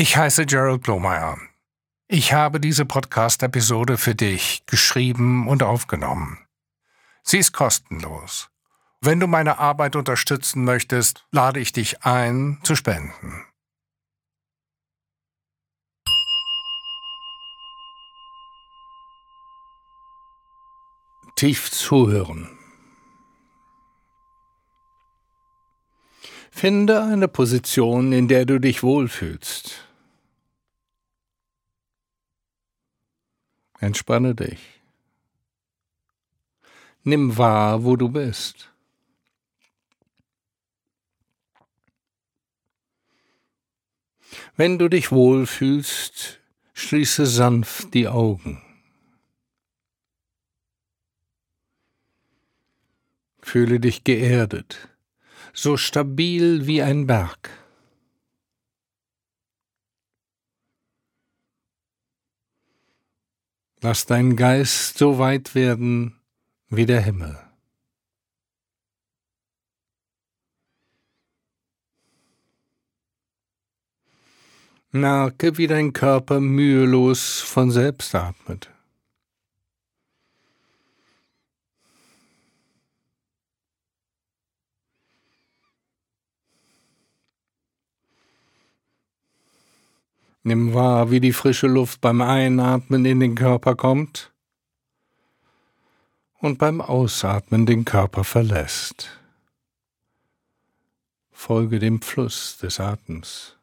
Ich heiße Gerald Blomeyer. Ich habe diese Podcast-Episode für dich geschrieben und aufgenommen. Sie ist kostenlos. Wenn du meine Arbeit unterstützen möchtest, lade ich dich ein, zu spenden. Tief zuhören. Finde eine Position, in der du dich wohlfühlst. Entspanne dich. Nimm wahr, wo du bist. Wenn du dich wohlfühlst, schließe sanft die Augen. Fühle dich geerdet, so stabil wie ein Berg. Lass dein Geist so weit werden wie der Himmel. Merke, wie dein Körper mühelos von selbst atmet. Nimm wahr, wie die frische Luft beim Einatmen in den Körper kommt und beim Ausatmen den Körper verlässt. Folge dem Fluss des Atems.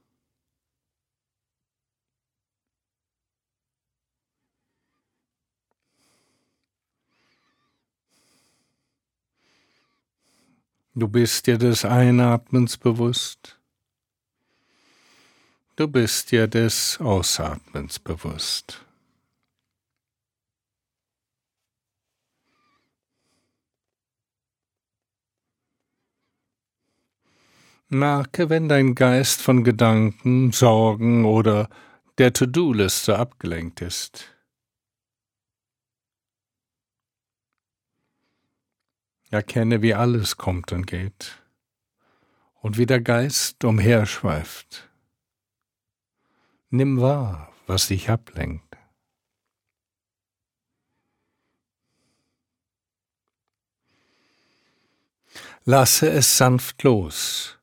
Du bist dir des Einatmens bewusst Du bist dir des Ausatmens bewusst. Merke, wenn dein Geist von Gedanken, Sorgen oder der To-Do-Liste abgelenkt ist. Erkenne, wie alles kommt und geht und wie der Geist umherschweift. Nimm wahr, was dich ablenkt. Lasse es sanft los,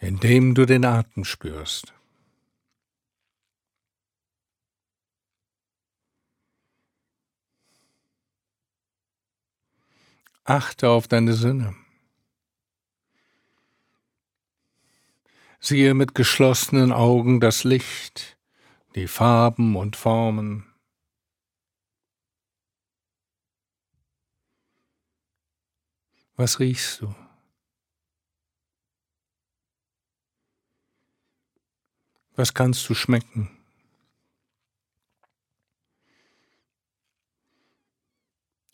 indem du den Atem spürst. Achte auf deine Sinne. Siehe mit geschlossenen Augen das Licht, die Farben und Formen. Was riechst du? Was kannst du schmecken?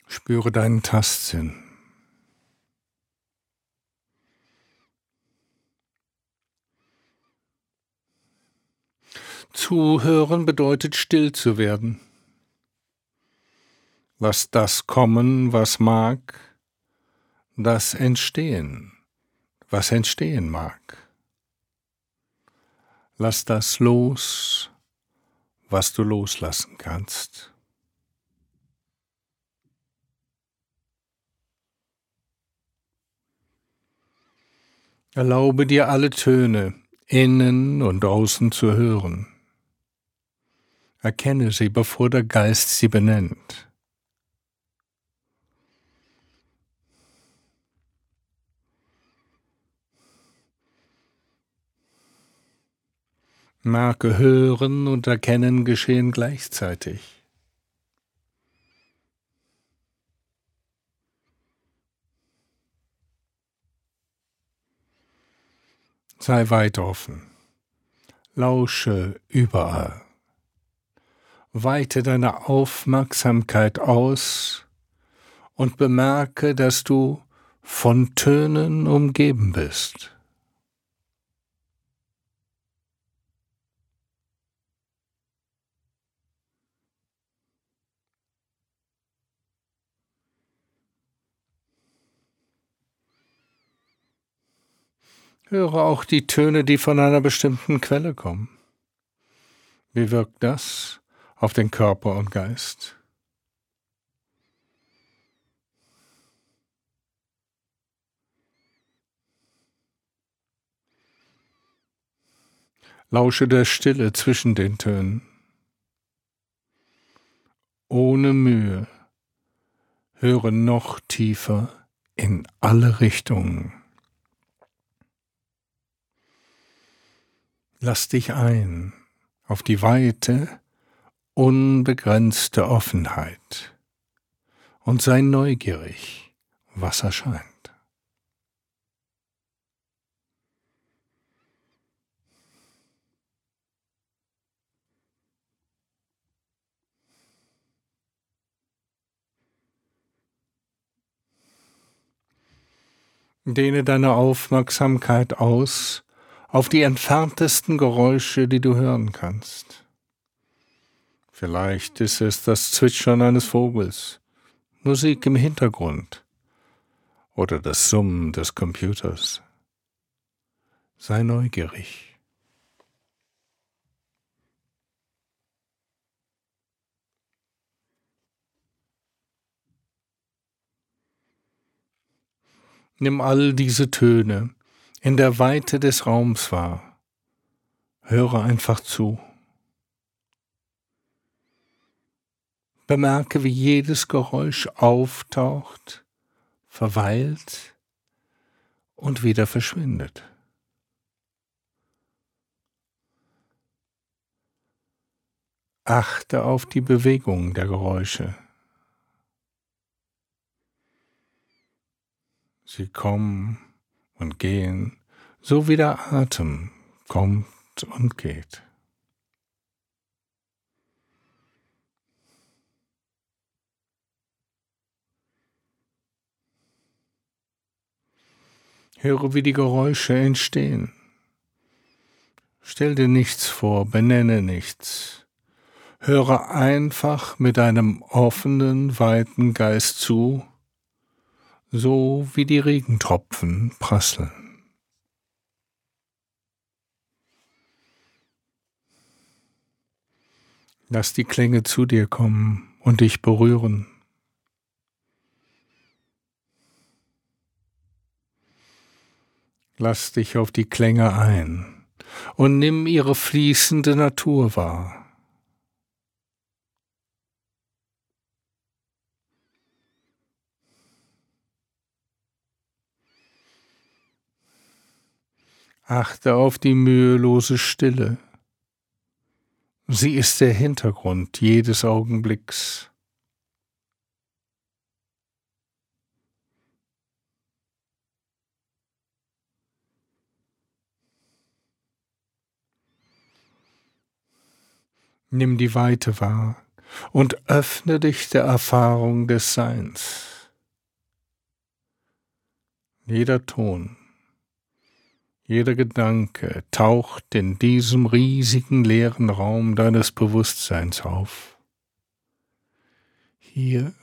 Spüre deinen Tastsinn. Zuhören bedeutet still zu werden. Lass das kommen, was mag, das entstehen, was entstehen mag. Lass das los, was du loslassen kannst. Erlaube dir alle Töne, innen und außen zu hören. Erkenne sie, bevor der Geist sie benennt. Merke, hören und erkennen geschehen gleichzeitig. Sei weit offen, lausche überall weite deine Aufmerksamkeit aus und bemerke, dass du von Tönen umgeben bist. Höre auch die Töne, die von einer bestimmten Quelle kommen. Wie wirkt das auf den Körper und Geist? Lausche der Stille zwischen den Tönen. Ohne Mühe höre noch tiefer in alle Richtungen. Lass dich ein auf die weite, unbegrenzte Offenheit und sei neugierig, was erscheint. Dehne deine Aufmerksamkeit aus auf die entferntesten Geräusche, die du hören kannst. Vielleicht ist es das Zwitschern eines Vogels, Musik im Hintergrund oder das Summen des Computers. Sei neugierig. Nimm all diese Töne in der Weite des Raums wahr. Höre einfach zu. Bemerke, wie jedes Geräusch auftaucht, verweilt und wieder verschwindet. Achte auf die Bewegung der Geräusche. Sie kommen und gehen, so wie der Atem kommt und geht. Höre, wie die Geräusche entstehen. Stell dir nichts vor, benenne nichts. Höre einfach mit einem offenen, weiten Geist zu so wie die Regentropfen prasseln. Lass die Klänge zu dir kommen und dich berühren. Lass dich auf die Klänge ein und nimm ihre fließende Natur wahr. Achte auf die mühelose Stille. Sie ist der Hintergrund jedes Augenblicks. Nimm die Weite wahr und öffne dich der Erfahrung des Seins. Jeder Ton, jeder Gedanke taucht in diesem riesigen leeren Raum deines Bewusstseins auf. Hier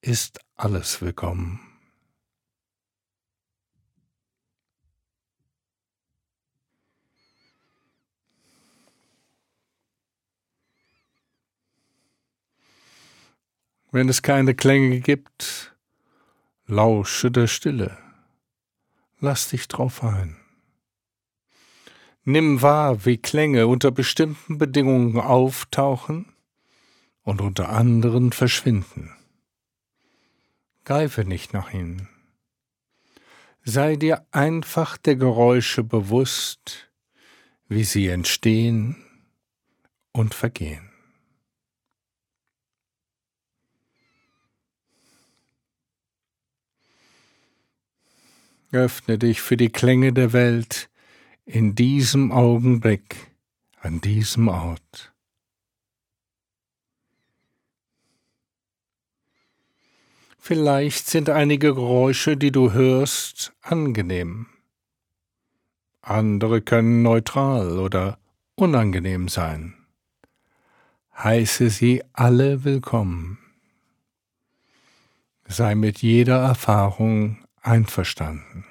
ist alles willkommen. Wenn es keine Klänge gibt, lausche der Stille. Lass dich drauf ein. Nimm wahr, wie Klänge unter bestimmten Bedingungen auftauchen und unter anderen verschwinden. Greife nicht nach ihnen. Sei dir einfach der Geräusche bewusst, wie sie entstehen und vergehen. Öffne dich für die Klänge der Welt, in diesem Augenblick, an diesem Ort. Vielleicht sind einige Geräusche, die du hörst, angenehm. Andere können neutral oder unangenehm sein. Heiße sie alle willkommen. Sei mit jeder Erfahrung einverstanden.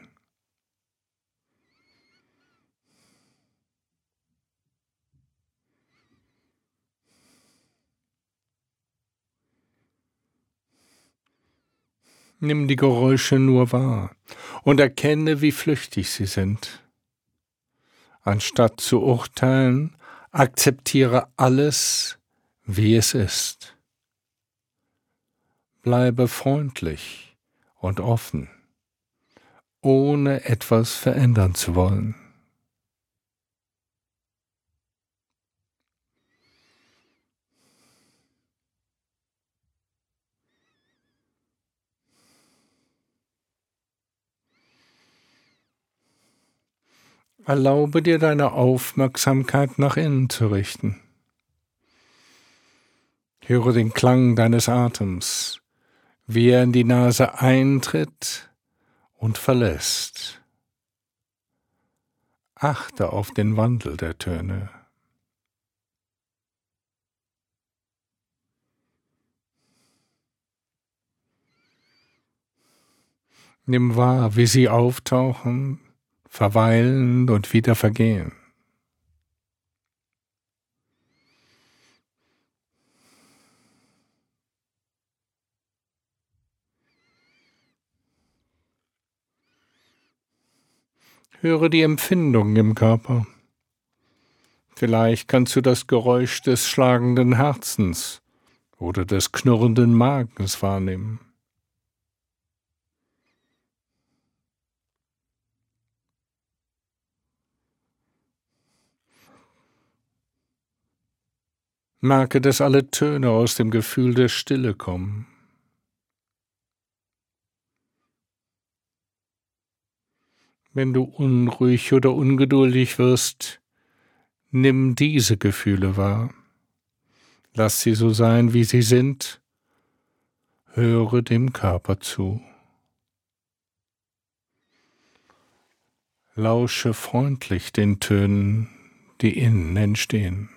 Nimm die Geräusche nur wahr und erkenne, wie flüchtig sie sind. Anstatt zu urteilen, akzeptiere alles, wie es ist. Bleibe freundlich und offen ohne etwas verändern zu wollen. Erlaube dir deine Aufmerksamkeit nach innen zu richten. Höre den Klang deines Atems, wie er in die Nase eintritt und verlässt. Achte auf den Wandel der Töne. Nimm wahr, wie sie auftauchen verweilen und wieder vergehen. Höre die Empfindungen im Körper. Vielleicht kannst du das Geräusch des schlagenden Herzens oder des knurrenden Magens wahrnehmen. Merke, dass alle Töne aus dem Gefühl der Stille kommen. Wenn du unruhig oder ungeduldig wirst, nimm diese Gefühle wahr. Lass sie so sein, wie sie sind. Höre dem Körper zu. Lausche freundlich den Tönen, die innen entstehen.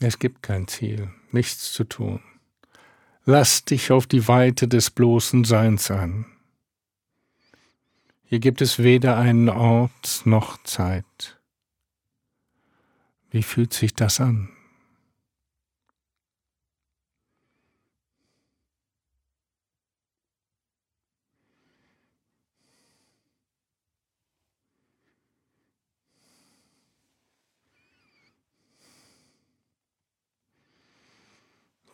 Es gibt kein Ziel, nichts zu tun. Lass dich auf die Weite des bloßen Seins an. Hier gibt es weder einen Ort noch Zeit. Wie fühlt sich das an?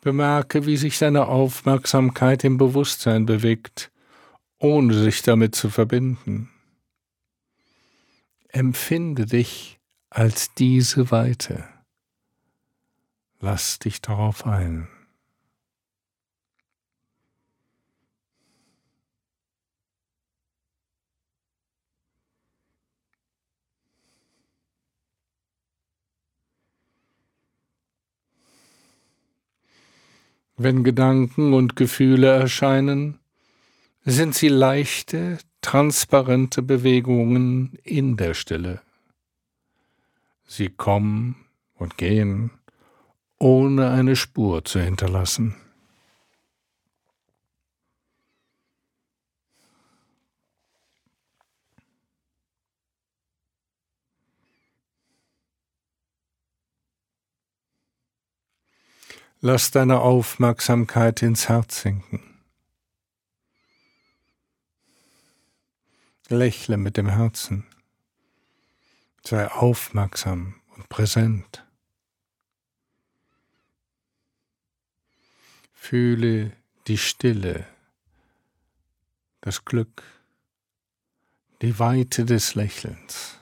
Bemerke, wie sich deine Aufmerksamkeit im Bewusstsein bewegt, ohne sich damit zu verbinden. Empfinde dich als diese Weite. Lass dich darauf ein. Wenn Gedanken und Gefühle erscheinen, sind sie leichte, transparente Bewegungen in der Stille. Sie kommen und gehen, ohne eine Spur zu hinterlassen. Lass deine Aufmerksamkeit ins Herz sinken. Lächle mit dem Herzen. Sei aufmerksam und präsent. Fühle die Stille, das Glück, die Weite des Lächelns.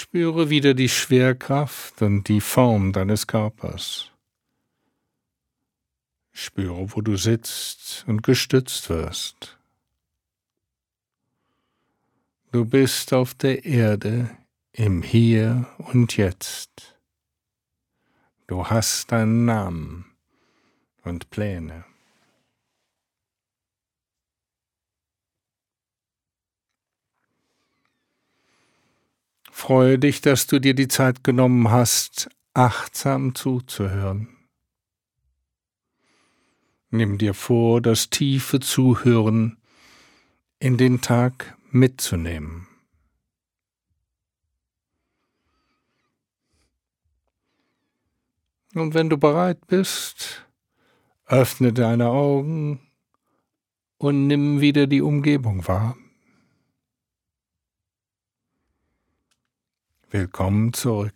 Spüre wieder die Schwerkraft und die Form deines Körpers. Spüre, wo du sitzt und gestützt wirst. Du bist auf der Erde im Hier und Jetzt. Du hast einen Namen und Pläne. Freue dich, dass du dir die Zeit genommen hast, achtsam zuzuhören. Nimm dir vor, das tiefe Zuhören in den Tag mitzunehmen. Und wenn du bereit bist, öffne deine Augen und nimm wieder die Umgebung wahr. Willkommen zurück.